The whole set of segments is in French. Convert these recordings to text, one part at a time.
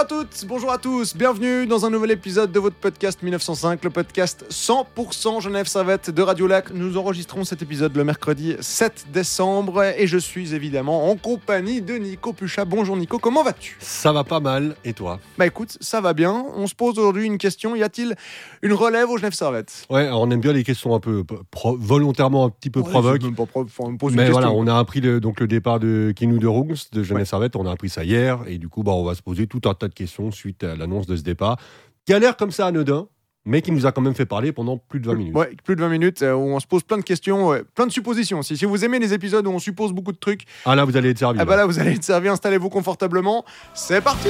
Bonjour à toutes, bonjour à tous, bienvenue dans un nouvel épisode de votre podcast 1905, le podcast 100% Genève Servette de Radio Lac. Nous enregistrons cet épisode le mercredi 7 décembre et je suis évidemment en compagnie de Nico Puchat. Bonjour Nico, comment vas-tu? Ça va pas mal, et toi? Bah écoute, ça va bien. On se pose aujourd'hui une question, y a-t-il une relève au Genève Servette Ouais, alors on aime bien les questions un peu pro- volontairement un petit peu Ouais, provoques. c'est même pas pro- enfin, on me pose une Mais question. voilà, on a appris le, donc le départ de Kinou de Rungs de Genève Ouais. Servette, on a appris ça hier, et du coup, bah, on va se poser tout un tas de questions suite à l'annonce de ce départ, qui a l'air comme ça anodin, mais qui nous a quand même fait parler pendant plus de 20 minutes. Ouais, plus de 20 minutes euh, où on se pose plein de questions, plein de suppositions aussi. Si vous aimez les épisodes où on suppose beaucoup de trucs, Ah là, vous allez être servi. Ah bah là, vous allez être servi, installez-vous confortablement. C'est parti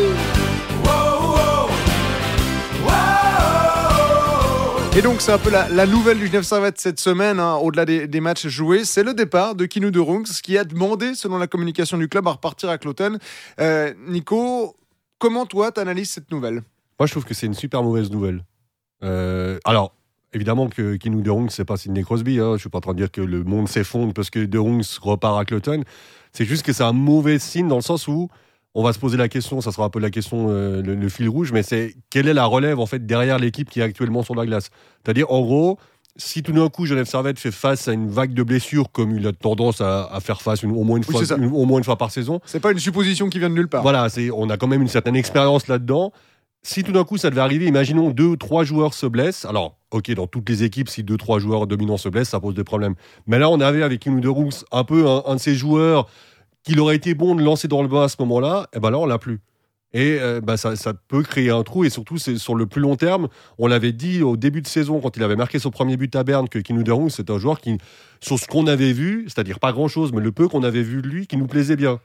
Et donc, c'est un peu la, la nouvelle du Genève Servette cette semaine, hein, au-delà des, des matchs joués, c'est le départ de Kinou de Rungs, qui a demandé, selon la communication du club, à repartir à Cloton. Euh, Nico, comment toi, t'analyses cette nouvelle? Moi, je trouve que c'est une super mauvaise nouvelle. Euh, alors, évidemment que Kinou de Rungs, c'est pas Sidney Crosby. Hein. Je suis pas en train de dire que le monde s'effondre parce que de Rungs repart à Cloton. C'est juste que c'est un mauvais signe dans le sens où on va se poser la question, ça sera un peu la question, euh, le, le fil rouge, mais c'est quelle est la relève en fait derrière l'équipe qui est actuellement sur la glace? C'est-à-dire, en gros, si tout d'un coup Genève Servette fait face à une vague de blessures comme il a tendance à, à faire face une- au, moins une Oui, fois, c'est ça. une- au moins une fois par saison, C'est pas une supposition qui vient de nulle part. voilà, on a quand même une certaine expérience là-dedans. Si tout d'un coup ça devait arriver, imaginons deux ou trois joueurs se blessent. Alors, ok, dans toutes les équipes, si deux trois joueurs dominants se blessent, ça pose des problèmes. Mais là, on avait avec Kinou de Roux un peu un, un de ces joueurs qu'il aurait été bon de lancer dans le bain à ce moment-là. Et ben là, on l'a plus. Et euh, bah, ça, peut créer un trou. Et surtout, c'est sur le plus long terme. On l'avait dit au début de saison, quand il avait marqué son premier but à Berne, que Kinou de Roux, c'est un joueur qui, sur ce qu'on avait vu, c'est-à-dire pas grand-chose, mais le peu qu'on avait vu de lui, qui nous plaisait bien.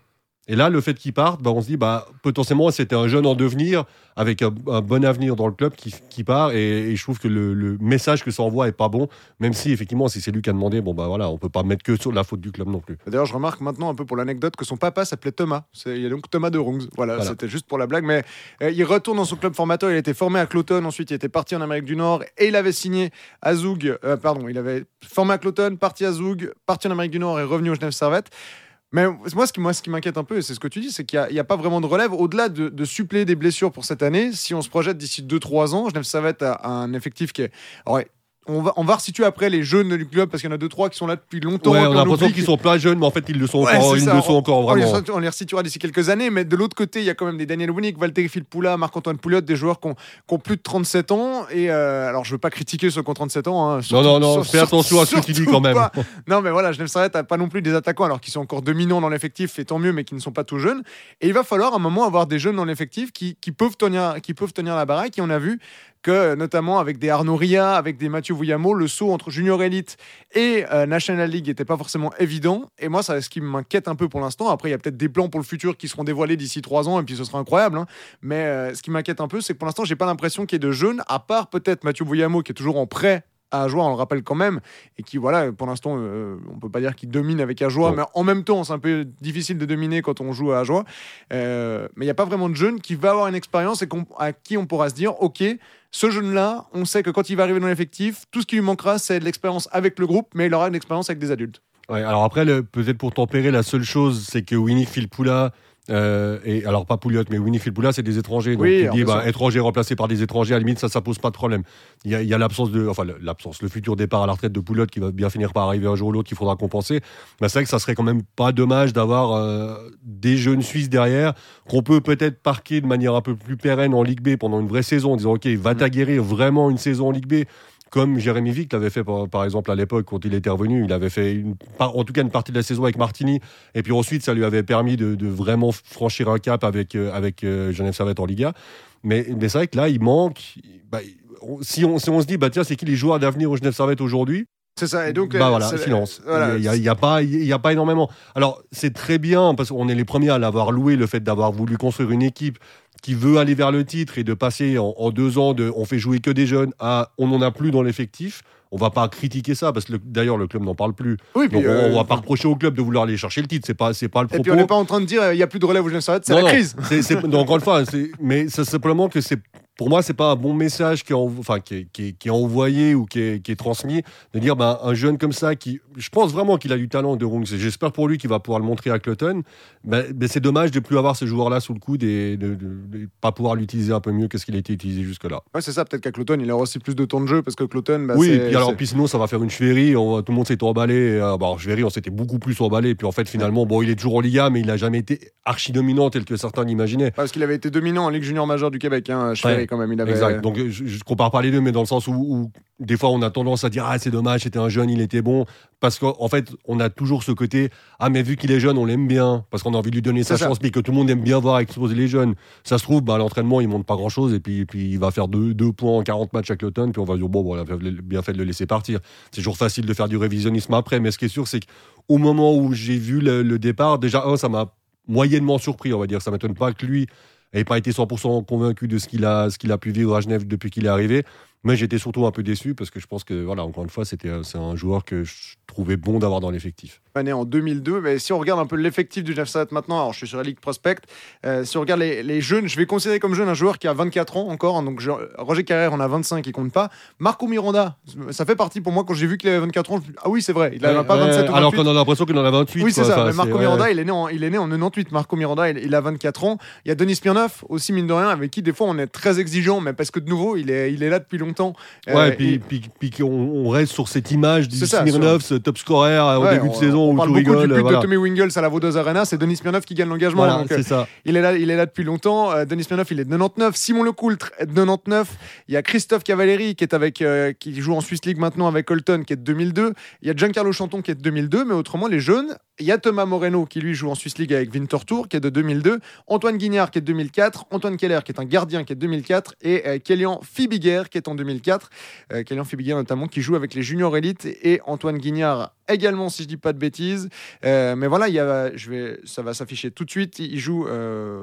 Et là, le fait qu'il parte, bah, on se dit, bah, potentiellement, c'était un jeune en devenir, avec un, un bon avenir dans le club qui, qui part. Et, et je trouve que le, le message que ça envoie est pas bon, même si, effectivement, si c'est lui qui a demandé, bon, bah voilà, on peut pas mettre que sur la faute du club non plus. D'ailleurs, je remarque maintenant un peu pour l'anecdote que son papa s'appelait Thomas. Il y a donc Thomas de Rungs. Voilà, Voilà. c'était juste pour la blague. Mais euh, il retourne dans son club formateur. Il a été formé à Cloton. Ensuite, il était parti en Amérique du Nord et il avait signé à Zoug. euh, pardon, il avait formé à Cloton, parti à Zoug, parti en Amérique du Nord et revenu au Genève Servette. Mais moi, ce qui, m'inquiète un peu, c'est ce que tu dis, c'est qu'il n'y a, a pas vraiment de relève. Au-delà de, suppléer des blessures pour cette année, si on se projette d'ici 2-3 ans, Genève Servette a un effectif qui est. on va, on va resituer après les jeunes du club parce qu'il y en a 2-3 qui sont là depuis longtemps. Ouais, on a l'impression qu'ils sont pas jeunes, mais en fait, ils le sont Ouais, encore, ils le sont encore on les, vraiment. on les resituera d'ici quelques années, mais de l'autre côté, il y a quand même des Daniel Winnick, Valtteri Filppula, Marc-Antoine Pouliot, des joueurs qui ont, qui ont plus de 37 ans. Et euh, alors, je veux pas critiquer ceux qui ont 37 ans. hein, surtout- non, non, sur- fais attention à ce que tu dis quand même. pas. Non, mais voilà, Genève Servette n'a pas non plus des attaquants alors qu'ils sont encore dominants dans l'effectif, et tant mieux, mais qui ne sont pas tout jeunes. Et il va falloir à un moment avoir des jeunes dans l'effectif qui, qui peuvent tenir, qui peuvent tenir la baraque. Et on a vu que, notamment avec des Arnaud Ria, avec des Mathieu Vouillamo, le saut entre Junior Elite et euh, National League n'était pas forcément évident. Et moi, c'est ce qui m'inquiète un peu pour l'instant. Après, il y a peut-être des plans pour le futur qui seront dévoilés d'ici trois ans, et puis ce sera incroyable. hein. Mais euh, ce qui m'inquiète un peu, c'est que pour l'instant, j'ai pas l'impression qu'il y ait de jeunes, à part peut-être Mathieu Vouillamo qui est toujours en prêt à Ajoie, on le rappelle quand même, et qui, voilà, pour l'instant, euh, on peut pas dire qu'il domine avec Ajoie, Non. mais en même temps, c'est un peu difficile de dominer quand on joue à Ajoie. Euh, mais il n'y a pas vraiment de jeune qui va avoir une expérience et à qui on pourra se dire, OK, ce jeune-là, on sait que quand il va arriver dans l'effectif, tout ce qui lui manquera, c'est de l'expérience avec le groupe, mais il aura une expérience avec des adultes. Ouais, alors après, peut-être pour tempérer, la seule chose, c'est que Winnie Filppula, euh, et alors pas Pouliot, mais Winnie Filppula, c'est des étrangers. Donc Oui, tu dis, bah, étrangers remplacés par des étrangers, à la limite, ça, ça pose pas de problème. Il y a, a l'absence de, enfin, le- l'absence, le futur départ à la retraite de Pouliot qui va bien finir par arriver un jour ou l'autre qu'il faudra compenser. Mais c'est vrai que ça serait quand même pas dommage d'avoir euh, des jeunes Suisses derrière qu'on peut peut-être parquer de manière un peu plus pérenne en Ligue B pendant une vraie saison en disant, OK, va Mm. t'aguerrir vraiment une saison en Ligue B comme Jérémy Vick l'avait fait par, par exemple à l'époque quand il était revenu. Il avait fait une, en tout cas une partie de la saison avec Martini. Et puis ensuite, ça lui avait permis de, de vraiment franchir un cap avec, euh, avec euh, Genève Servette en Liga. Mais, mais c'est vrai que là, il manque. bah, si, on, si on se dit, bah, tiens, c'est qui les joueurs d'avenir au Genève Servette aujourd'hui? C'est ça. Et donc, bah euh, voilà, silence. voilà. Il n'y a, y a pas, il y a pas énormément. Alors, c'est très bien, parce qu'on est les premiers à l'avoir loué, le fait d'avoir voulu construire une équipe qui veut aller vers le titre et de passer en, en deux ans de on fait jouer que des jeunes à on n'en a plus dans l'effectif. On va pas critiquer ça, parce que le- d'ailleurs, le club n'en parle plus. Oui, Donc, on, euh, on va pas reprocher au club de vouloir aller chercher le titre. C'est pas, c'est pas le Et propos. puis on n'est pas en train de dire euh, il n'y a plus de relève au Servette, c'est la crise. c'est- c'est- donc, encore une fois, c'est- mais c'est simplement que c'est pour moi, c'est pas un bon message qui est, enfin, qui est, qui est, qui est envoyé ou qui est, transmis de dire ben, un jeune comme ça qui, je pense vraiment qu'il a du talent de Rungs. J'espère pour lui qu'il va pouvoir le montrer à Cloton. Ben, ben c'est dommage de plus avoir ces joueurs-là sous le coude et de, ne pas pouvoir l'utiliser un peu mieux que ce qu'il a été utilisé jusque-là. Ouais, c'est ça. Peut-être qu'à Cloton, il aura aussi plus de temps de jeu parce que Cloton. Oui, puis alors puis sinon, ça va faire une chvérie. tout le monde s'est emballé. Euh, on s'était beaucoup plus emballé. Puis en fait, finalement, bon, il est toujours en Liga, mais il n'a jamais été archi dominant tel que certains l'imaginaient. Parce qu'il avait été dominant en Ligue junior majeure du Québec, hein, quand même. Il avait... Exact donc je, ne compare pas les deux, mais dans le sens où, des fois on a tendance à dire ah c'est dommage, c'était un jeune, il était bon, parce qu'en fait on a toujours ce côté ah mais vu qu'il est jeune, on l'aime bien, parce qu'on a envie de lui donner sa chance, mais que tout le monde aime bien voir exposer les jeunes. Ça se trouve, bah, l'entraînement il monte pas grand chose et puis, puis il va faire deux, deux points en 40 matchs avec l'automne, puis on va dire bon, bon on a bien fait de le laisser partir. C'est toujours facile de faire du révisionnisme après, mais ce qui est sûr c'est qu'au moment où j'ai vu le, départ, déjà ça m'a moyennement surpris, on va dire. Ça m'étonne pas que lui n'avait pas été 100% convaincu de ce qu'il a, ce qu'il a pu vivre à Genève depuis qu'il est arrivé. Mais j'étais surtout un peu déçu parce que je pense que, voilà, encore une fois, c'était, c'est un joueur que je trouvais bon d'avoir dans l'effectif. Né en 2002, mais si on regarde un peu l'effectif du Genève maintenant, alors je suis sur la Ligue Prospect, euh, si on regarde les, jeunes, je vais considérer comme jeune un joueur qui a 24 ans encore, hein, donc Roger Carrère en a 25, il compte pas. Marco Miranda, ça fait partie pour moi quand j'ai vu qu'il avait 24 ans, ah oui, c'est vrai, il n'avait pas 27 ans. Alors qu'on a l'impression qu'il en a 28. Oui, c'est ça, mais Marco Miranda, il, est né en, il est né en 98. Marco Miranda, il, a 24 ans. Il y a Denis Spianov, aussi, mine de rien, avec qui des fois on est très exigeant, mais parce que de nouveau, il est, il est là depuis longtemps. Ouais, et puis, puis, on, reste sur cette image du Smirnov, ce top scorer euh, au début de saison on où parle beaucoup du but de Tommy Wingles à la Vaudoise Arena, c'est Denis Smirnov qui gagne l'engagement. Euh, ça. Il est là, il est là depuis longtemps. Euh, Denis Smirnov, il est de 99. Simon Lecoultre est de 99. Il y a Christophe Cavaleri qui est avec, qui joue en Swiss League maintenant avec Colton qui est de 2002. Il y a Giancarlo Chanton qui est de 2002, mais autrement les jeunes. Il y a Thomas Moreno qui lui joue en Swiss League avec Winterthur qui est de 2002. Antoine Guignard qui est de 2004. Antoine Keller qui est un gardien qui est de 2004 et Kélian Fibiguer qui est en 2004. Kélian Fibiguer notamment qui joue avec les juniors élites et Antoine Guignard également si je dis pas de bêtises. Euh, mais voilà il y a, je vais ça va s'afficher tout de suite. Il joue euh,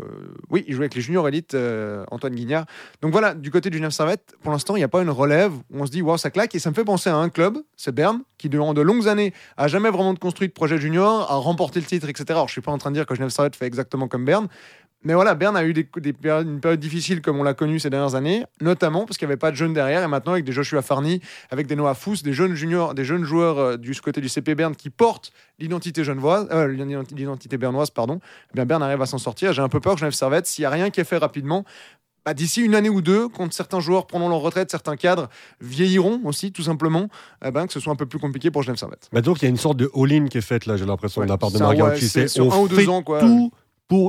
oui il joue avec les juniors élites euh, Antoine Guignard. Donc voilà du côté du Genève Servette pour l'instant il n'y a pas une relève où on se dit waouh ça claque. Et ça me fait penser à un club c'est Berne qui durant de longues années a jamais vraiment construit de projet junior a remporté le titre etc alors je suis pas en train de dire que Genève Servette fait exactement comme Berne mais voilà, Berne a eu des, périodes, une période difficile comme on l'a connu ces dernières années, notamment parce qu'il n'y avait pas de jeunes derrière. Et maintenant, avec des Joshua Farni, avec des Noah Fous, des jeunes juniors, des jeunes joueurs euh, du côté du CP Berne qui portent l'identité genevoise, euh, l'identité bernoise, pardon. Eh bien, Berne arrive à s'en sortir. J'ai un peu peur que Genève Servette, s'il n'y a rien qui est fait rapidement, bah, d'ici une année ou deux, quand certains joueurs prendront leur retraite, certains cadres vieilliront aussi, tout simplement, eh ben, que ce soit un peu plus compliqué pour Genève Servette. Bah donc il y a une sorte de all-in qui est faite là, j'ai l'impression, de la part de Margaret. c'est sur un ou deux ans, quoi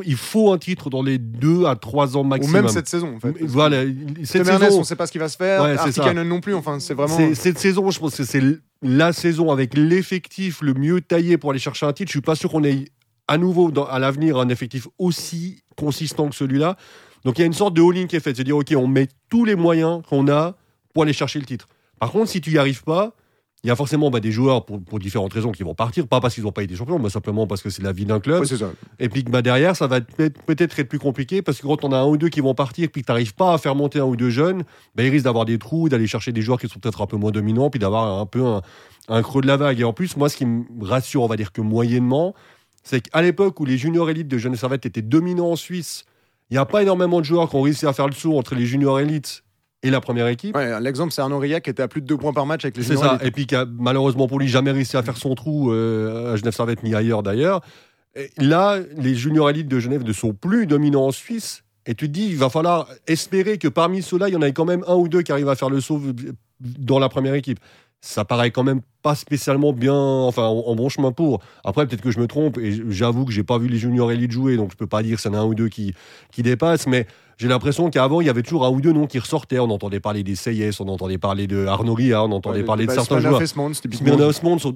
il faut un titre dans les deux à trois ans maximum. Ou même cette saison, en fait. Voilà, cette saison, on ne sait pas ce qui va se faire. Ouais, non plus. Enfin, c'est vraiment. Cette saison, je pense que c'est la saison avec l'effectif le mieux taillé pour aller chercher un titre. Je suis pas sûr qu'on ait à nouveau à l'avenir un effectif aussi consistant que celui-là. Donc il y a une sorte de all-in qui est faite, c'est à dire ok, on met tous les moyens qu'on a pour aller chercher le titre. Par contre, si tu n'y arrives pas, il y a forcément bah, des joueurs pour, différentes raisons qui vont partir, pas parce qu'ils n'ont pas été champions, mais simplement parce que c'est la vie d'un club. Et puis bah, derrière, ça va peut-être être plus compliqué parce que quand on a un ou deux qui vont partir, puis que tu n'arrives pas à faire monter un ou deux jeunes, bah, ils risquent d'avoir des trous, d'aller chercher des joueurs qui sont peut-être un peu moins dominants, puis d'avoir un peu un, creux de la vague. Et en plus, moi, ce qui me rassure, on va dire que moyennement, c'est qu'à l'époque où les juniors élites de Jeunesse Servette étaient dominants en Suisse, il n'y a pas énormément de joueurs qui ont réussi à faire le saut entre les juniors élites et la première équipe. L'exemple, c'est Arnaud Ria qui était à plus de 2 points par match avec les C'est ça, et puis qui a malheureusement pour lui jamais réussi à faire son trou euh, à Genève Servette ni ailleurs d'ailleurs. Là, les juniors élites de Genève ne sont plus dominants en Suisse. Et tu te dis, il va falloir espérer que parmi ceux-là, il y en ait quand même un ou deux qui arrivent à faire le saut dans la première équipe ça paraît quand même pas spécialement bien, enfin en, bon chemin pour. Après, peut-être que je me trompe, et j'avoue que j'ai pas vu les juniors élites jouer, donc je peux pas dire que c'est un ou deux qui, qui dépassent, mais j'ai l'impression qu'avant, il y avait toujours un ou deux noms qui ressortaient. On entendait parler des Seyes, on entendait parler de Arnaud on entendait parler de certains joueurs.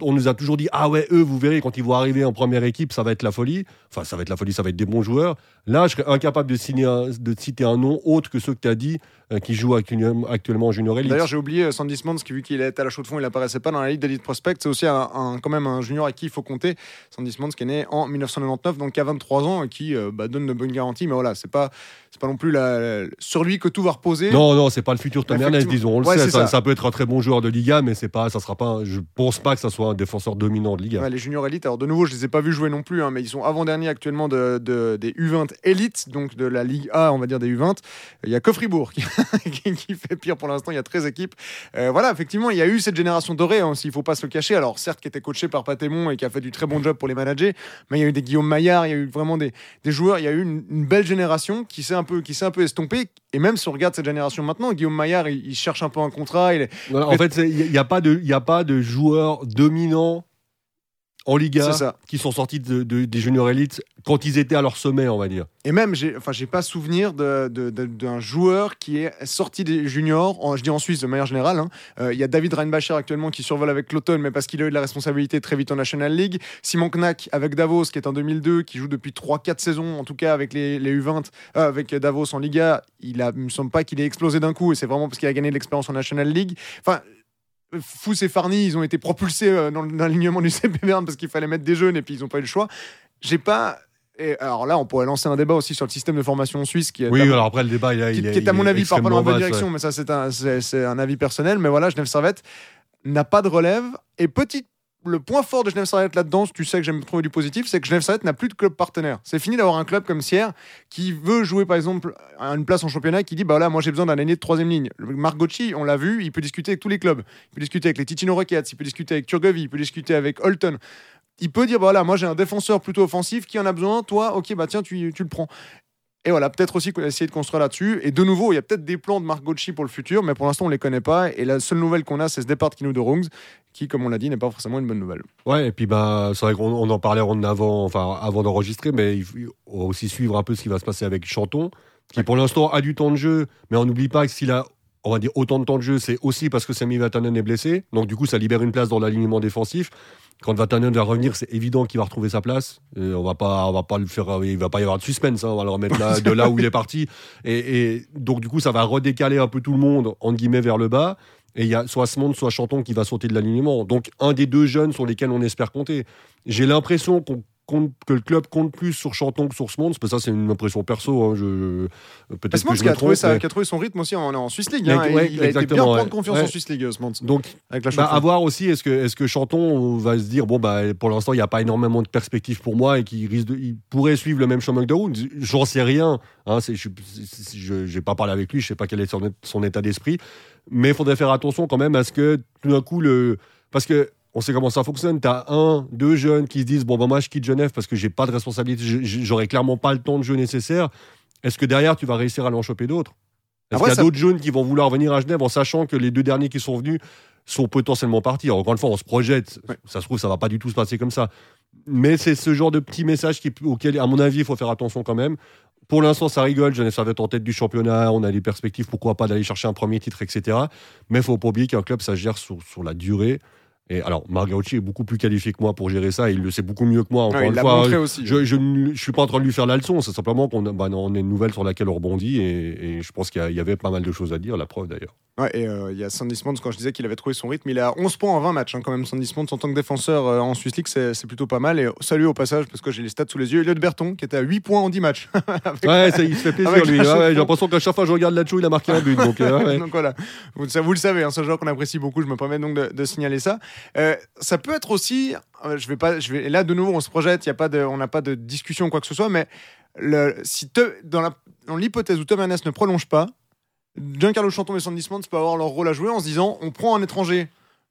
on nous a toujours dit Ah ouais, eux, vous verrez, quand ils vont arriver en première équipe, ça va être la folie. Enfin, ça va être la folie, ça va être des bons joueurs. Là, je serais incapable de, signer de citer un nom autre que ceux que tu as dit, euh, qui jouent actuellement en junior elite. D'ailleurs, j'ai oublié euh, Sandy Smans, qui vu qu'il était à la chaux de fond, il n'apparaissait pas dans la liste d'élite prospect. C'est aussi un, quand même un junior à qui il faut compter. Sandy Smans, qui est né en 1999, donc qui a 23 ans et qui euh, bah, donne de bonnes garanties. Mais voilà, c'est pas, pas non plus la- sur lui que tout va reposer. Non, non, c'est pas le futur Tom Ernest, disons. On le Ouais, sait. Ça, ça. ça peut être un très bon joueur de Liga, mais c'est pas, ça sera pas. un- Je pense pas que ça soit un défenseur dominant de Liga. Ouais, les juniors élites, alors de nouveau, je les ai pas vus jouer non plus, hein, mais ils sont avant-derniers actuellement de, de- des U20 élites, donc de la Ligue A, on va dire des U20. Il y a que Fribourg qui, qui- qui fait pire pour l'instant, il y a 13 équipes. Euh, voilà, effectivement, il y a eu cette génération dorée, hein, s'il faut pas se le cacher. Alors certes, qui était coaché par Patémon et qui a fait du très bon job pour les manager, mais il y a eu des Guillaume Maillard, il y a eu vraiment des, des joueurs, il y a eu une, une belle génération qui s'est un peu, qui s'est un peu estompée. Et même si on regarde cette génération maintenant, Guillaume Maillard, il, il cherche un peu un contrat, il est, Voilà, en fait, il n'y a, pas de- y a pas de joueurs dominants en Liga ça. qui sont sortis de- de- des juniors élites quand ils étaient à leur sommet, on va dire. Et même, j'ai, enfin, j'ai pas souvenir d'un joueur qui est sorti des juniors, en- je dis en Suisse de manière générale. hein. Euh, Il y a David Reinbacher actuellement qui survole avec Cloton, mais parce qu'il a eu de la responsabilité très vite en National League. Simon Knack avec Davos, qui est en 2002, qui joue depuis 3-4 saisons, en tout cas avec les, les U20, euh, avec Davos en Liga. Il il me semble pas qu'il ait explosé d'un coup, et c'est vraiment parce qu'il a gagné de l'expérience en National League. Enfin. Fous et Farni, ils ont été propulsés euh, dans l'alignement du CP Berne parce qu'il fallait mettre des jeunes et puis ils n'ont pas eu le choix. J'ai pas. Et alors là, on pourrait lancer un débat aussi sur le système de formation Suisse qui est, Oui, alors après, le débat, il, est- qui, il qui est, à mon avis part pas dans la bonne direction, mais ça c'est un, c'est, c'est un avis personnel. Mais voilà, Genève Servette n'a pas de relève. Et petit, le point fort de Genève Servette là-dedans, tu sais que j'aime trouver du positif, c'est que Genève Servette n'a plus de club partenaire. C'est fini d'avoir un club comme Sierre qui veut jouer par exemple à une place en championnat qui dit bah là moi j'ai besoin d'un aîné de troisième ligne. Marc Gauchy, on l'a vu, il peut discuter avec tous les clubs. Il peut discuter avec les Ticino Rockets, il peut discuter avec Turgovie, il peut discuter avec Holton. Il peut dire bah voilà moi j'ai un défenseur plutôt offensif qui en a besoin, toi ok bah tiens tu, tu le prends. Et voilà, peut-être aussi essayer de construire là-dessus. Et de nouveau, il y a peut-être des plans de Marc Gauchy pour le futur, mais pour l'instant, on ne les connaît pas. Et la seule nouvelle qu'on a, c'est ce départ de Kino de Rungs, qui, comme on l'a dit, n'est pas forcément une bonne nouvelle. Ouais, et puis bah, c'est vrai qu'on on en parlait en avant, enfin, avant d'enregistrer, mais il faut aussi suivre un peu ce qui va se passer avec Chanton, qui pour l'instant a du temps de jeu, mais on n'oublie pas que s'il a, on va dire, autant de temps de jeu, c'est aussi parce que Sami Vatanen est blessé. Donc du coup, ça libère une place dans l'alignement défensif. Quand Vatanen va revenir, c'est évident qu'il va retrouver sa place. Et on va pas, on va pas le faire, il va pas y avoir de suspense. hein, on va le remettre là, de là où il est parti. Et, et donc du coup, ça va redécaler un peu tout le monde entre guillemets vers le bas. Et il y a soit Smond, soit Chanton qui va sauter de l'alignement. Donc un des deux jeunes sur lesquels on espère compter. J'ai l'impression qu'on compte, que le club compte plus sur Chanton que sur Smond. Parce que ça, c'est une impression perso. hein, je, peut-être Smons que je qui, me a trouvé trompe. sa- mais- qui a trouvé son rythme aussi en, en Swiss League. Mais- hein, ouais, il a été bien exactement, prendre ouais. confiance Ouais. en Swiss League, Smons, Donc avec la bah, à voir aussi, est-ce que, est que Chanton on va se dire, bon, bah, pour l'instant, il n'y a pas énormément de perspectives pour moi et qu'il risque de, il pourrait suivre le même chemin que Daoud J'en sais rien. Hein, je n'ai pas parlé avec lui, je ne sais pas quel est son, son état d'esprit. Mais il faudrait faire attention quand même à ce que tout d'un coup, le. Parce que. On sait comment ça fonctionne. Tu as un, deux jeunes qui se disent Bon, bah, moi, je quitte Genève parce que j'ai pas de responsabilité, j'aurais clairement pas le temps de jeu nécessaire. Est-ce que derrière, tu vas réussir à l'en choper d'autres? Est-ce qu'il y a ça- d'autres jeunes qui vont vouloir venir à Genève en sachant que les deux derniers qui sont venus sont potentiellement partis? Alors, encore une fois, on se projette. Ouais. Ça se trouve, ça va pas du tout se passer comme ça. Mais c'est ce genre de petit message qui, auquel, à mon avis, il faut faire attention quand même. Pour l'instant, ça rigole. Genève Servette en tête du championnat. On a des perspectives, pourquoi pas, d'aller chercher un premier titre, etc. Mais il faut pas oublier qu'un club, ça gère sur, sur la durée. Et alors, Margaucci est beaucoup plus qualifié que moi pour gérer ça. Il le sait beaucoup mieux que moi. Encore Ouais, il une l'a fois, montré aussi. je, je ne je suis pas en train de lui faire la leçon, c'est simplement qu'on a, bah, on a une nouvelle sur laquelle on rebondit et, et je pense qu'il y, a- il y avait pas mal de choses à dire, la preuve d'ailleurs. Ouais, et euh, il y a Sandy Smons, quand je disais qu'il avait trouvé son rythme, il est à 11 points en 20 matchs, hein, quand même. Sandy Smons, en tant que défenseur euh, en Swiss League, c'est plutôt pas mal. Et salut au passage, parce que j'ai les stats sous les yeux. Elliot Berton, qui était à 8 points en 10 matchs. Avec- Ouais, ça, il se fait plaisir lui. Ouais. J'ai l'impression qu'à chaque fois que je regarde la il a marqué un but. Donc, euh, donc voilà, vous, ça, vous le savez, hein, c'est un joueur qu'on apprécie beaucoup. Je me permets donc de, de signaler ça. Euh, ça peut être aussi, euh, je vais pas, je vais, là de nouveau on se projette, y a pas de, on n'a pas de discussion ou quoi que ce soit, mais le, si dans l'hypothèse où Tom ne prolonge pas, Giancarlo Chanton et Sandy Smons peuvent avoir leur rôle à jouer en se disant on prend un étranger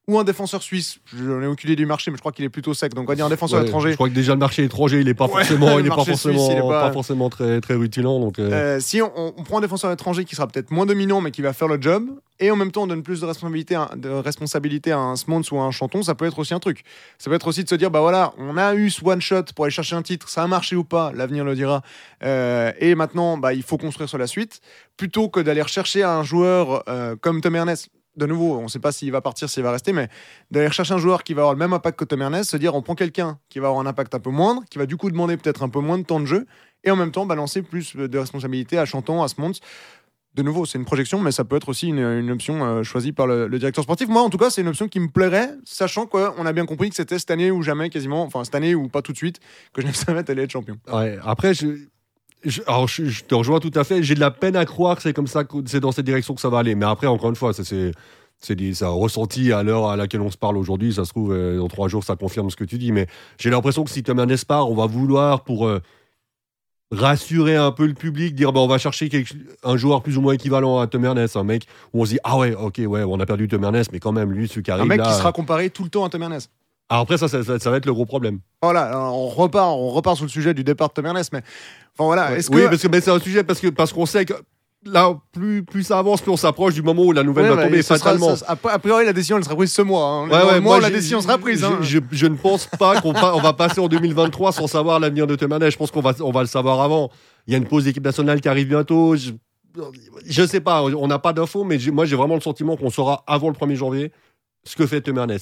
ou un défenseur suisse. Je aucune idée du marché, mais je crois qu'il est plutôt sec. Donc on va dire un défenseur Ouais, étranger. Je crois que déjà le marché étranger, il est pas Ouais, forcément, le il est pas marché forcément, suisse, il est pas- pas forcément très, très rutilant. Donc, euh, Euh, si on, on prend un défenseur étranger qui sera peut-être moins dominant mais qui va faire le job et en même temps on donne plus de responsabilité, à, de responsabilité à un Smons ou à un Chanton, ça peut être aussi un truc. Ça peut être aussi de se dire bah voilà, on a eu ce one shot pour aller chercher un titre, ça a marché ou pas, l'avenir le dira. Euh, et maintenant bah il faut construire sur la suite plutôt que d'aller rechercher un joueur comme Tom Ernest. De nouveau, on ne sait pas s'il va partir, s'il va rester, mais d'aller chercher un joueur qui va avoir le même impact que Tom Ernest, se dire on prend quelqu'un qui va avoir un impact un peu moindre, qui va du coup demander peut-être un peu moins de temps de jeu, et en même temps balancer plus de responsabilités à Chanton, à Smons. De nouveau, c'est une projection, mais ça peut être aussi une, option euh, choisie par le, directeur sportif. Moi, en tout cas, c'est une option qui me plairait, sachant qu'on a bien compris que c'était cette année ou jamais, quasiment, enfin cette année ou pas tout de suite, que Genève Servette allait être champion. ouais. Après, je- Je, alors, je, je te rejoins tout à fait. J'ai de la peine à croire que c'est comme ça, c'est dans cette direction que ça va aller. Mais après, encore une fois, ça c'est. C'est des- ça ressenti à l'heure à laquelle on se parle aujourd'hui. Ça se trouve, euh, dans trois jours, ça confirme ce que tu dis. Mais j'ai l'impression que si Thomas Nespar, on va vouloir pour euh, rassurer un peu le public, dire bah, on va chercher quelque- un joueur plus ou moins équivalent à Tom Ernest, un mec où on se dit ah ouais, ok, ouais, on a perdu Tom Ernest, mais quand même, lui, celui qui Un arrive mec là. qui sera comparé tout le temps à Tom Ernest. Alors après, ça, ça, ça- ça va être le gros problème. Voilà, on repart, on repart sur le sujet du départ de Tom Ernest, mais enfin voilà, Ouais. est-ce oui, que parce que c'est un sujet parce que parce qu'on sait que là, plus plus ça avance, plus on s'approche du moment où la nouvelle Ouais, va bah, tomber sera- fatalement. ça- a, priori, la décision elle sera prise ce mois. hein. Ouais, ouais, mois, la décision sera prise. je- hein. Je, je ne pense pas qu'on pa- va passer en 2023 sans savoir l'avenir de Temanet. Je pense qu'on va, on va le savoir avant. Il y a une pause d'équipe nationale qui arrive bientôt. Je, je sais pas, on n'a pas d'infos, mais moi j'ai vraiment le sentiment qu'on saura avant le 1er janvier ce que fait Temernes.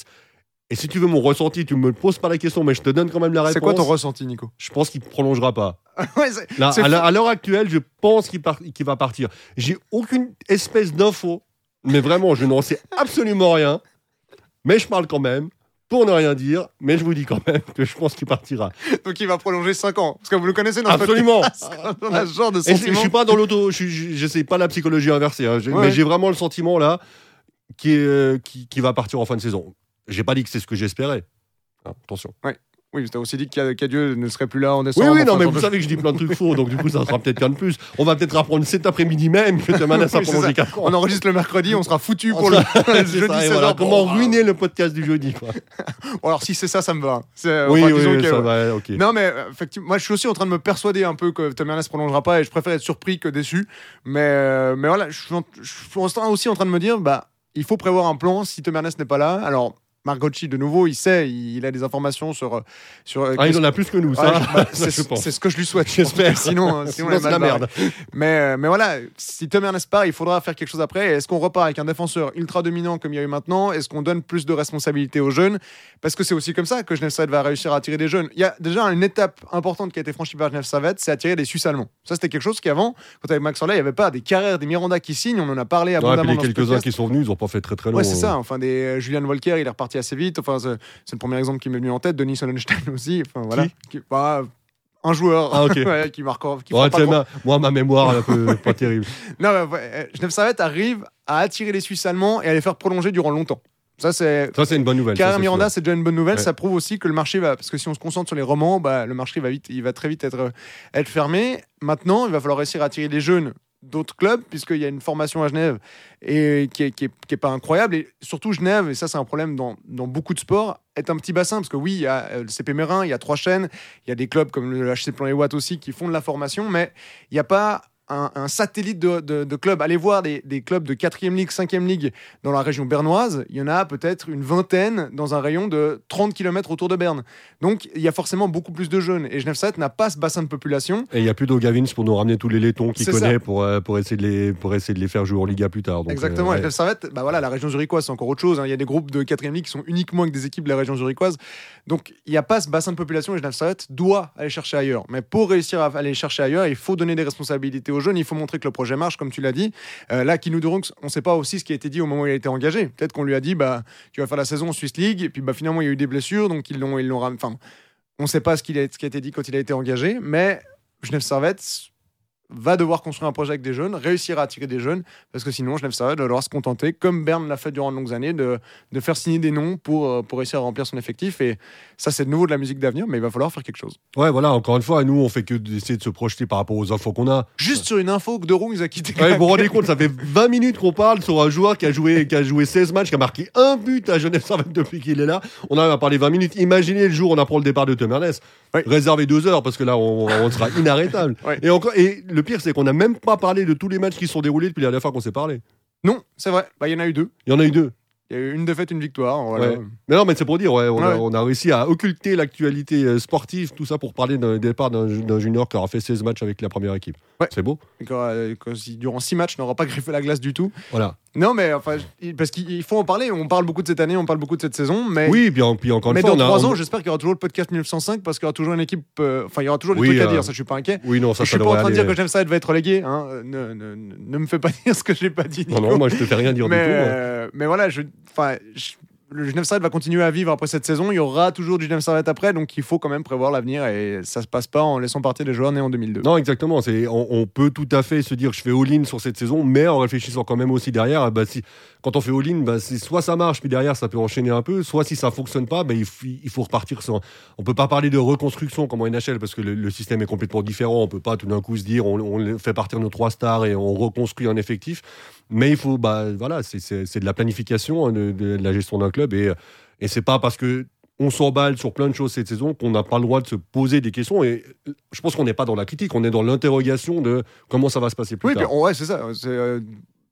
Et si tu veux mon ressenti, tu me poses pas la question, mais je te donne quand même la réponse. C'est quoi ton ressenti, Nico? Je pense qu'il prolongera pas. Ouais, Là, à l'heure- actuelle, je pense qu'il va partir. J'ai aucune espèce d'info, mais vraiment, je n'en sais absolument rien. Mais je parle quand même, pour ne rien dire, mais je vous dis quand même que je pense qu'il partira. Donc il va prolonger 5 ans. Parce que vous le connaissez dans Absolument. On a ce genre de je, suis pas dans l'auto, je je sais pas la psychologie inversée, hein. Ouais. mais j'ai vraiment le sentiment là qui, est, euh, qui, qui va partir en fin de saison. J'ai pas dit que c'est ce que j'espérais. Hein, attention. Oui, tu as aussi dit qu'A- qu'Adieu ne serait plus là en Oui, décembre. oui, non, enfin, mais vous savez que je dis plein de trucs faux, donc du coup, ça sera peut-être qu'un de plus. On va peut-être apprendre cet après-midi même que Thomas a Oui, ça. 4 ans. On enregistre le mercredi, on sera foutu pour le, sera- le C'est jeudi ça, et 16 voilà, comment ruiner le podcast du jeudi quoi. Alors si c'est ça, ça me va. C'est- Oui, oui, oui, que- ça va, ok. Non, mais euh, effectivement, moi je suis aussi en train de me persuader un peu que Tom Ernest prolongera pas et je préfère être surpris que déçu. Mais, euh, mais voilà, je suis, en- je suis aussi en train de me dire, bah, il faut prévoir un plan si Tom Ernest n'est pas là. Alors, Margocci, de nouveau, il sait, il, il a des informations sur. euh, sur euh, Ah, il en a plus que nous, Ouais, ça, bah, c'est ce que je lui souhaite. J'espère. Sinon, euh, sinon, Sinon, c'est la merde. Mais, mais voilà, si Tom Ernest part, il faudra faire quelque chose après. Est-ce qu'on repart avec un défenseur ultra dominant comme il y a eu maintenant? Est-ce qu'on donne plus de responsabilités aux jeunes? Parce que c'est aussi comme ça que Genève Servette va réussir à attirer des jeunes. Il y a déjà une étape importante qui a été franchie par Genève Servette, c'est attirer des Suisses allemands. Ça, c'était quelque chose qu'avant, quand avec Max Orley, il n'y avait pas des carrières, des Miranda qui signent. On en a parlé Ouais, abondamment les dans ce quelques-uns podcast. qui sont venus, ils ont pas fait très très long. Ouais, c'est ça. Enfin, des Julian Volker, il est reparti assez vite. Enfin, c'est le premier exemple qui m'est venu en tête. Denis Sonnenstein aussi. Enfin, voilà. Qui- bah, un joueur Ah, ouais, qui marque. Qui Ouais, pas ma- moi, ma mémoire un peu pas terrible. Non, ouais, euh, Genève Servette arrive à attirer les Suisses allemands et à les faire prolonger durant longtemps. Ça, c'est. Ça, c'est une bonne nouvelle. c'est Miranda, c'est déjà une bonne nouvelle. Ça prouve aussi que le marché va. Parce que si on se concentre sur les romans, bah, le marché va, vite, il va très vite être, euh, être fermé. Maintenant, il va falloir réussir à attirer les jeunes d'autres clubs, puisqu'il y a une formation à Genève et qui est, qui est- qui est pas incroyable. Et surtout, Genève, et ça, c'est un problème dans, dans beaucoup de sports, est un petit bassin. Parce que oui, il y a euh, le CP Mérin, il y a trois chaînes, il y a des clubs comme le HC Plan et Watt aussi qui font de la formation, mais il n'y a pas. Un, un satellite de, de, de clubs. Allez voir des, des clubs de 4e ligue, 5e ligue dans la région bernoise. Il y en a peut-être une vingtaine dans un rayon de 30 km autour de Berne. Donc il y a forcément beaucoup plus de jeunes. Et Genève Servette n'a pas ce bassin de population. Et il n'y a plus d'Ogavins pour nous ramener tous les laitons qu'il connaît ça. pour, euh, pour, essayer de les, pour essayer de les faire jouer en Liga plus tard. Donc, Exactement. euh, Et ouais. Genève Servette, bah voilà, la région zurichoise, c'est encore autre chose. hein. Il y a des groupes de 4e ligue qui sont uniquement avec des équipes de la région zurichoise. Donc il n'y a pas ce bassin de population et Genève Servette doit aller chercher ailleurs. Mais pour réussir à aller chercher ailleurs, il faut donner des responsabilités aux jeunes. Il faut montrer que le projet marche, comme tu l'as dit. Euh, là, Kinou Durunx, on ne sait pas aussi ce qui a été dit au moment où il a été engagé. Peut-être qu'on lui a dit, bah, tu vas faire la saison en Swiss League. Et puis bah, finalement, il y a eu des blessures. Donc ils l'ont, ils Enfin, on ne sait pas ce, ce qui a été dit quand il a été engagé. Mais Genève Servette va devoir construire un projet avec des jeunes, réussir à attirer des jeunes, parce que sinon, Genève Servette va devoir se contenter, comme Berne l'a fait durant de longues années, de, de faire signer des noms pour, euh, pour réussir à remplir son effectif. Et ça, c'est de nouveau de la musique d'avenir, mais il va falloir faire quelque chose. Ouais, voilà, encore une fois, nous, on fait que d'essayer de se projeter par rapport aux infos qu'on a. Juste sur une info que De Roux a quitté. Ouais, vous vous rendez compte, ça fait 20 minutes qu'on parle sur un joueur qui a joué, qui a joué 16 matchs, qui a marqué un but à Genève Servette depuis qu'il est là. On arrive à parler 20 minutes. Imaginez le jour où on apprend le départ de Tom Ouais. Réservez deux heures parce que là, on, on sera inarrêtable. Et, encore, et le pire, c'est qu'on n'a même pas parlé de tous les matchs qui se sont déroulés depuis la dernière fois qu'on s'est parlé. Non, c'est vrai. Bah, Il y en a eu deux. Il y en a eu deux. Il y a eu une défaite, une victoire. Voilà. Ouais. Mais non, mais c'est pour dire, ouais, on, A, Ouais. on a réussi à occulter l'actualité euh, sportive, tout ça pour parler d'un départ d'un junior qui aura fait 16 matchs avec la première équipe. Ouais. C'est beau. Et quand, euh, quand durant six matchs, n'aura pas griffé la glace du tout. Voilà. Non, mais enfin, parce qu'il faut en parler. On parle beaucoup de cette année, on parle beaucoup de cette saison, mais. Oui, puis, puis encore une Mais fois, dans trois on- ans, j'espère qu'il y aura toujours le podcast 1905 parce qu'il y aura toujours une équipe. euh, Enfin, il y aura toujours des Oui, trucs à euh, dire, ça je suis pas inquiet. Oui, non, ça, je ça suis pas en train de dire que Genève Servette va être relégué. Hein. Euh, Ne, ne- ne- ne me fais pas dire ce que j'ai pas dit. Non, Nico. non, moi je te fais rien dire mais, du tout. hein. mais voilà, je, enfin, je- le Genève Servette va continuer à vivre après cette saison. Il y aura toujours du Genève Servette après, donc il faut quand même prévoir l'avenir et ça se passe pas en laissant partir des joueurs nés en 2002. Non, exactement. C'est, on, peut tout à fait se dire je fais all-in sur cette saison, mais en réfléchissant quand même aussi derrière, bah, si, quand on fait all-in, bah, soit ça marche, puis derrière ça peut enchaîner un peu, soit si ça fonctionne pas, bah, il, faut repartir sans. On peut pas parler de reconstruction comme en NHL parce que le, le système est complètement différent. On peut pas tout d'un coup se dire on, on fait partir nos trois stars et on reconstruit un effectif. Mais il faut, bah, voilà, c'est, de la planification, hein, de, de la gestion d'un club et, et c'est pas parce que on s'emballe sur plein de choses cette saison qu'on n'a pas le droit de se poser des questions. Et je pense qu'on n'est pas dans la critique, on est dans l'interrogation de comment ça va se passer plus Oui, tard. ouais, c'est ça. Euh,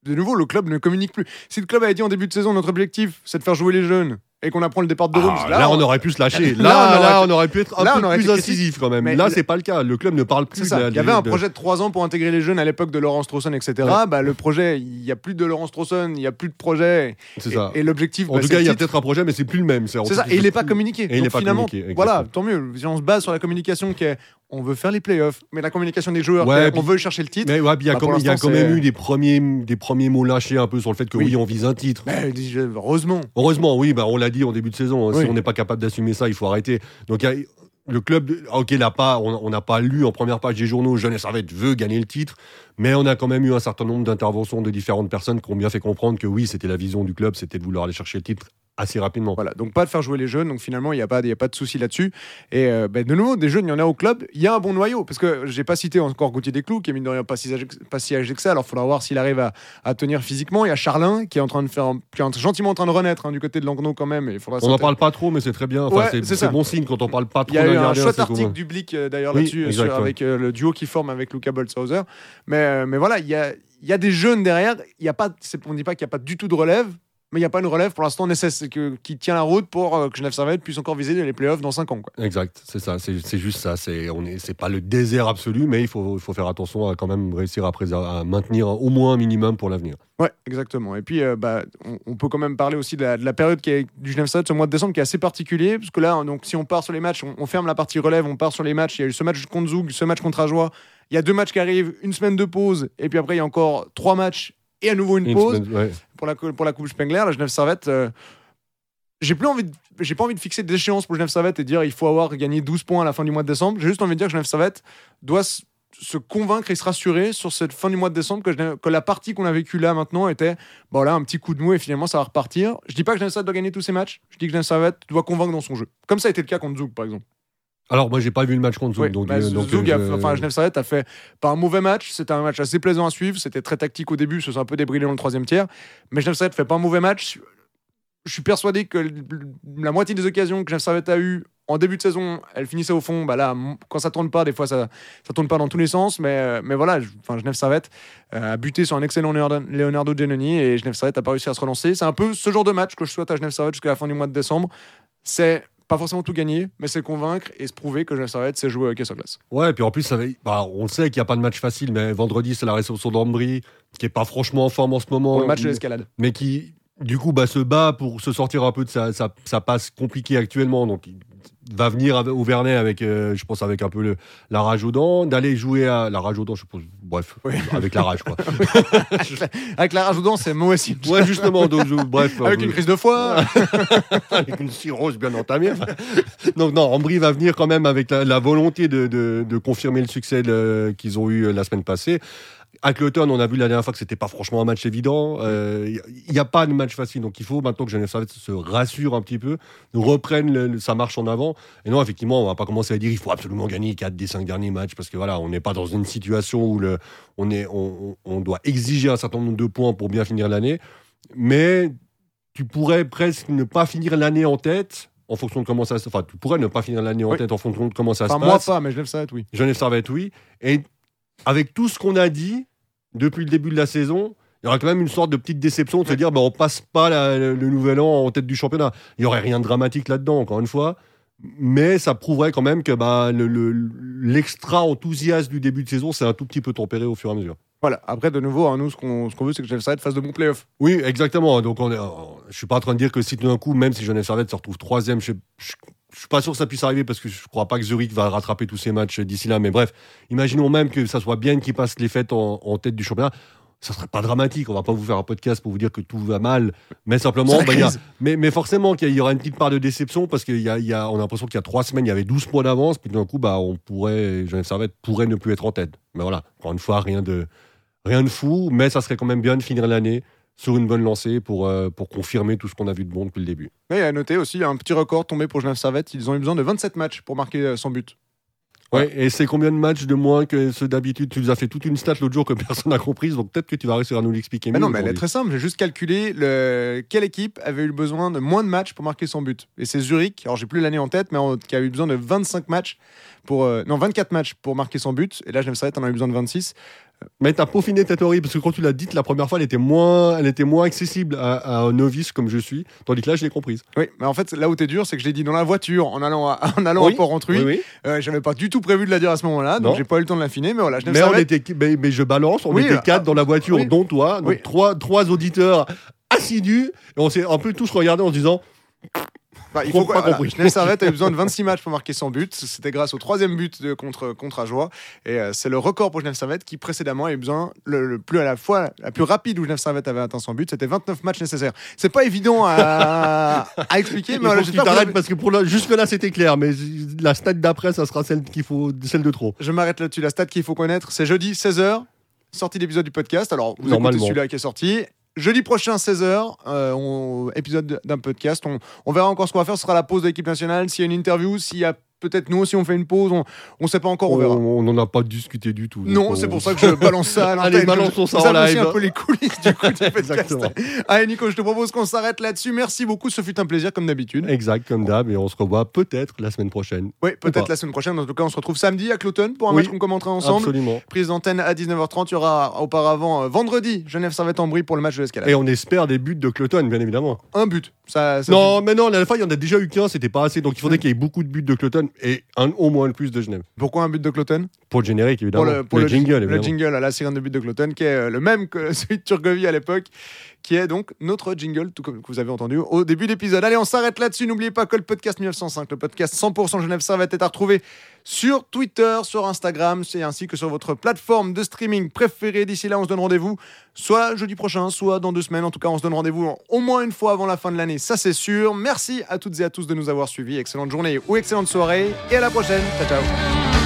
de nouveau, le club ne communique plus. Si le club avait dit en début de saison, notre objectif, c'est de faire jouer les jeunes et qu'on apprend le départ de Ah, Rooms, là, on aurait pu se lâcher. Là, Là, on aurait pu- on aurait pu être un là, peu plus incisif quand même. Mais là, c'est pas le cas. Le club ne parle plus. De Il y avait un de- projet de 3 ans pour intégrer les jeunes à l'époque de Laurence Trosson, etc. Bah, le projet, il n'y a plus de Laurence Trosson, il n'y a plus de projet. C'est Et, ça. et l'objectif, En bah, tout cas, il y a peut-être un projet, mais c'est plus le même. C'est ça, et il n'est pas communiqué. il Donc est pas finalement, communiqué, voilà, tant mieux. Si on se base sur la communication qui est on veut faire les playoffs, mais la communication des joueurs, Ouais, puis- on veut chercher le titre. Mais ouais, il y a, Bah, quand, y a même eu des premiers, des premiers mots lâchés un peu sur le fait que Oui. oui, on vise un titre. Mais, dis- heureusement. Heureusement, oui, bah, on l'a dit en début de saison. hein, Oui. Si on n'est pas capable d'assumer ça, il faut arrêter. Donc, il y a- le club, ah, ok, l'a pas, on on n'a pas lu en première page des journaux, Jeunesse Servette veut gagner le titre, mais on a quand même eu un certain nombre d'interventions de différentes personnes qui ont bien fait comprendre que oui, c'était la vision du club, c'était de vouloir aller chercher le titre assez rapidement. Voilà, donc pas de faire jouer les jeunes, donc finalement il n'y a, pas- y a pas de souci là-dessus. Et euh, ben, de nouveau, des jeunes, il y en a au club, il y a un bon noyau, parce que j'ai pas cité encore Gauthier Desclous, qui est mine de rien pas si âgé, que- pas si âgé que ça, alors il faudra voir s'il arrive à, à tenir physiquement. Il y a Charlin qui est en train de faire, un- qui est gentiment en train de renaître hein, du côté de Langnau quand même. et il faudra On n'en parle pas trop, mais c'est très bien. Enfin, Ouais, c'est bon signe quand on parle pas trop Il y a eu un chouette article du Blick euh, d'ailleurs Oui, là-dessus, avec euh, le duo qui forme avec Luca Boltzhauser. Mais, mais voilà, il y a, il y a des jeunes derrière. Il y a pas, on ne dit pas qu'il n'y a pas du tout de relève, mais il n'y a pas une relève pour l'instant nécessaire que- qui tient la route pour euh, que Genève Servette puisse encore viser les playoffs dans 5 ans. Quoi. Exact, c'est ça, c'est c'est juste ça. C'est on est, c'est pas le désert absolu, mais il faut, faut faire attention à quand même réussir à, à maintenir au moins un minimum pour l'avenir. Ouais, exactement. Et puis, euh, bah, on, on peut quand même parler aussi de la, de la période qui est, du Genève Servette ce mois de décembre qui est assez particulier, parce que là, donc, si on part sur les matchs, on, on ferme la partie relève, on part sur les matchs. Il y a eu ce match contre Zoug, ce match contre Ajoie. Il y a deux matchs qui arrivent, une semaine de pause, et puis après, il y a encore trois matchs et à nouveau une Une pause. semaine- ouais. pour la, cou- pour la Coupe Spengler, la Genève Servette, euh, j'ai plus envie de, j'ai pas envie de fixer des échéances pour Genève Servette et dire il faut avoir gagné 12 points à la fin du mois de décembre. J'ai juste envie de dire que Genève Servette doit se convaincre et se rassurer sur cette fin du mois de décembre que, Genève- que la partie qu'on a vécue là maintenant était bon là un petit coup de mou et finalement ça va repartir. Je dis pas que Genève Servette doit gagner tous ses matchs, je dis que Genève Servette doit convaincre dans son jeu. Comme ça a été le cas contre Zoug par exemple. Alors moi j'ai pas vu le match contre Zoug, Oui, donc, bah, euh, donc, euh, a- je- enfin, Genève Servette a fait pas un mauvais match, c'était un match assez plaisant à suivre, c'était très tactique au début, ça s'est un peu débridé dans le troisième tiers, mais Genève Servette fait pas un mauvais match. Je suis persuadé que la moitié des occasions que Genève Servette a eues en début de saison, elles finissaient au fond. Bah là, quand ça tourne pas, des fois ça ça tourne pas dans tous les sens, mais euh, mais voilà, enfin Genève Servette euh, a buté sur un excellent Leonardo, Giannoni et Genève Servette a pas réussi à se relancer. C'est un peu ce genre de match que je souhaite à Genève Servette jusqu'à la fin du mois de décembre. C'est pas forcément tout gagner, mais c'est convaincre et se prouver que Genève Servette sait jouer avec sur glace. Ouais, et puis en plus, ça bah, on sait qu'il n'y a pas de match facile, mais vendredi, c'est la réception d'Ambry, qui est pas franchement en forme en ce moment. Pour le match de mais- l'escalade. mais qui, du coup, bah, se bat pour se sortir un peu de sa, sa, sa passe compliquée actuellement. Donc, il va venir avec- au Vernet avec, euh, je pense, avec un peu le, la rage aux dents, d'aller jouer à la rage aux dents, je suppose. Bref, Oui. avec la rage, quoi. Avec la rage dents, c'est moi aussi. ouais, justement, donc, je- bref. Avec euh, une crise de foie. avec une cirrhose bien entamée. Enfin, Donc non, Ambry va venir quand même avec la, la volonté de, de- de confirmer le succès qu'ils ont eu euh, la semaine passée. À Cloton, on a vu la dernière fois que c'était pas franchement un match évident. Euh, Il n'y a pas de match facile, donc il faut maintenant que Genève Servette se rassure un petit peu, reprenne le- sa marche en avant. Et non, effectivement, on va pas commencer à dire il faut absolument gagner 4 des 5 derniers matchs parce que voilà, on n'est pas dans une situation où le, on, est, on, doit exiger un certain nombre de points pour bien finir l'année. Mais tu pourrais presque ne pas finir l'année en tête en fonction de comment ça se enfin tu pourrais ne pas finir l'année en Oui. tête en fonction de comment ça Enfin, se moi passe pas, mais Genève Servette, oui. Genève Servette oui et avec tout ce qu'on a dit depuis le début de la saison il y aura quand même une sorte de petite déception de se dire bah, on passe pas la- le, le nouvel an en tête du championnat il y aurait rien de dramatique là-dedans encore une fois mais ça prouverait quand même que bah, le- le- l'extra enthousiasme du début de saison c'est un tout petit peu tempéré au fur et à mesure Voilà. Après, de nouveau, hein, nous, ce qu'on ce qu'on veut, c'est que Genève Servette fasse de bons playoffs. Oui, exactement. Donc, on est, je suis pas en train de dire que si tout d'un coup, même si Genève Servette se retrouve troisième, je, je, je suis pas sûr que ça puisse arriver parce que je crois pas que Zurich va rattraper tous ses matchs d'ici là. Mais bref, imaginons même que ça soit bien qui passe les fêtes en, en tête du championnat. ça serait pas dramatique. On va pas vous faire un podcast pour vous dire que tout va mal, mais simplement, bah, il y a- mais, mais forcément qu'il y aura une petite part de déception parce qu'on a, il y a, on a l'impression qu'il y a trois semaines, il y avait 12 points d'avance, puis d'un coup, bah, on pourrait, Genève Servette pourrait ne plus être en tête. Mais voilà, encore une fois, rien de, rien de fou, mais ça serait quand même bien de finir l'année sur une bonne lancée pour, euh, pour confirmer tout ce qu'on a vu de bon depuis le début. Mais à noter aussi un petit record tombé pour Genève Servette. Ils ont eu besoin de 27 matchs pour marquer euh, son but. Ouais, et c'est combien de matchs de moins que ceux d'habitude? Tu nous as fait toute une stat l'autre jour que personne n'a comprise, donc peut-être que tu vas réussir à nous l'expliquer Mais mieux. non, mais elle est très simple. J'ai juste calculé le... quelle équipe avait eu besoin de moins de matchs pour marquer son but. Et c'est Zurich, alors j'ai plus l'année en tête, mais qui a eu besoin de 25 matchs pour. euh, Non, 24 matchs pour marquer son but. Et là, Genève Servette en a eu besoin de 26. Mais t'as peaufiné ta théorie, parce que quand tu l'as dite la première fois, elle était moins, elle était moins accessible à, à un novice comme je suis, tandis que là, je l'ai comprise. Oui, mais en fait, là où t'es dur, c'est que je l'ai dit dans la voiture en allant à, en allant Oui, à Port-Rentruy. Oui, oui. Euh, J'avais pas du tout prévu de la dire à ce moment-là, donc j'ai pas eu le temps de l'affiner. Mais voilà, Genève Mais, on était, mais, mais je balance, on était ah, quatre dans la voiture, dont toi, donc trois auditeurs assidus, et on s'est un peu tous regardés en se disant Bah, il Pas faut quoi, voilà, compris. Genève Servette a eu besoin de 26 matchs pour marquer son but. C'était grâce au troisième but de contre, contre Ajoie. Et euh, c'est le record pour Genève Servette qui précédemment a eu besoin le, le plus à la fois la plus rapide où Genève Servette avait atteint son but. C'était 29 matchs nécessaires. C'est pas évident à, à expliquer, mais voilà, j'espère t'arrêtes parce que pour le- jusque-là, c'était clair, mais la stat d'après, ça sera celle qu'il faut, celle de trop. je m'arrête là-dessus. La stat qu'il faut connaître, c'est jeudi 16h, sortie d'épisode du podcast. Alors, vous écoutez celui-là qui est sorti. Jeudi prochain, 16h, euh, épisode d'un podcast. On, on verra encore ce qu'on va faire. Ce sera la pause de l'équipe nationale. S'il y a une interview, s'il y a peut-être nous aussi, on fait une pause. On ne sait pas encore, on verra. On n'en a pas discuté du tout. Non, on- c'est pour ça que je balance ça à l'antenne. Allez, balançons ça en live. un peu les coulisses du coup du podcast. Allez, Nico, je te propose qu'on s'arrête là-dessus. Merci beaucoup. Ce fut un plaisir, comme d'habitude. Exact, comme d'hab, et on se revoit peut-être la semaine prochaine. Oui, peut-être la semaine prochaine. En tout cas, on se retrouve samedi à Cloton pour un Oui. match qu'on commentera ensemble. Absolument. Prise d'antenne à 19h30. Il y aura auparavant euh, vendredi Genève Servette en brie pour le match de l'escalade. Et on espère des buts de Cloton, bien évidemment. Un but. Ça, ça Non, mais non, la fois, il y en a déjà eu qu'un, c'était pas assez. Donc il faudrait qu'il y ait beaucoup de buts de Cloton et un, au moins le plus de Genève. Pourquoi un but de Cloton Pour le générique, évidemment. Pour le, pour le jingle, le évidemment. jingle à la sirène de but de Cloton, qui est euh, le même que celui de Turgovie à l'époque, qui est donc notre jingle, tout comme vous avez entendu au début de l'épisode. Allez, on s'arrête là-dessus. N'oubliez pas que le podcast 1905, le podcast 100% Genève Servette, est à retrouver sur Twitter, sur Instagram, ainsi que sur votre plateforme de streaming préférée. D'ici là, on se donne rendez-vous soit jeudi prochain, soit dans deux semaines. En tout cas, on se donne rendez-vous au moins une fois avant la fin de l'année, ça c'est sûr. Merci à toutes et à tous de nous avoir suivis. Excellente journée ou excellente soirée. Et à la prochaine. Ciao, ciao.